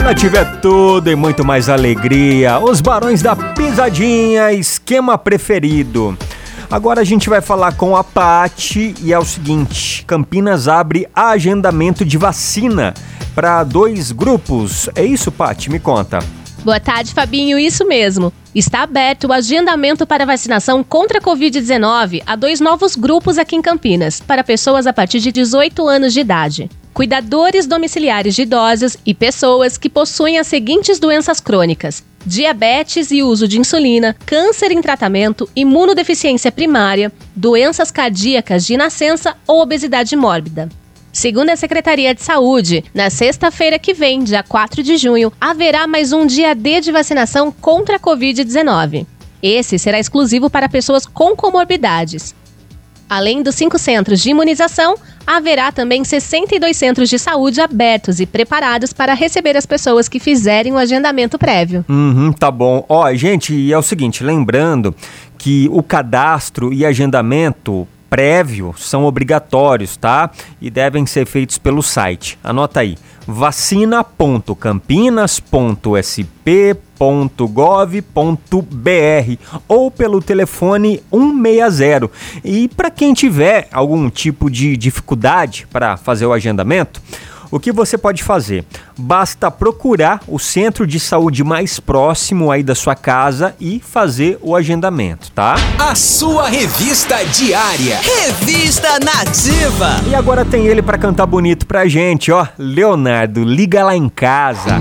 A Nativa tudo e muito mais alegria. Os Barões da Pisadinha, esquema preferido. Agora a gente vai falar com a Pati e é o seguinte: Campinas abre agendamento de vacina para dois grupos. É isso, Pati? Me conta. Boa tarde, Fabinho. Isso mesmo. Está aberto o agendamento para vacinação contra a Covid-19 a dois novos grupos aqui em Campinas, para pessoas a partir de 18 anos de idade cuidadores domiciliares de idosos e pessoas que possuem as seguintes doenças crônicas: diabetes e uso de insulina, câncer em tratamento, imunodeficiência primária, doenças cardíacas de nascença ou obesidade mórbida. Segundo a Secretaria de Saúde, na sexta-feira que vem, dia 4 de junho, haverá mais um dia D de vacinação contra a Covid-19. Esse será exclusivo para pessoas com comorbidades. Além dos cinco centros de imunização, haverá também 62 centros de saúde abertos e preparados para receber as pessoas que fizerem o agendamento prévio. Uhum, tá bom. Ó, gente, é o seguinte, lembrando que o cadastro e agendamento prévio são obrigatórios, tá? E devem ser feitos pelo site. Anota aí: vacina.campinas.sp.gov.br ou pelo telefone 160. E para quem tiver algum tipo de dificuldade para fazer o agendamento, o que você pode fazer? Basta procurar o centro de saúde mais próximo aí da sua casa e fazer o agendamento, tá? A sua revista diária. Revista Nativa. E agora tem ele para cantar bonito pra gente, ó. Leonardo, liga lá em casa.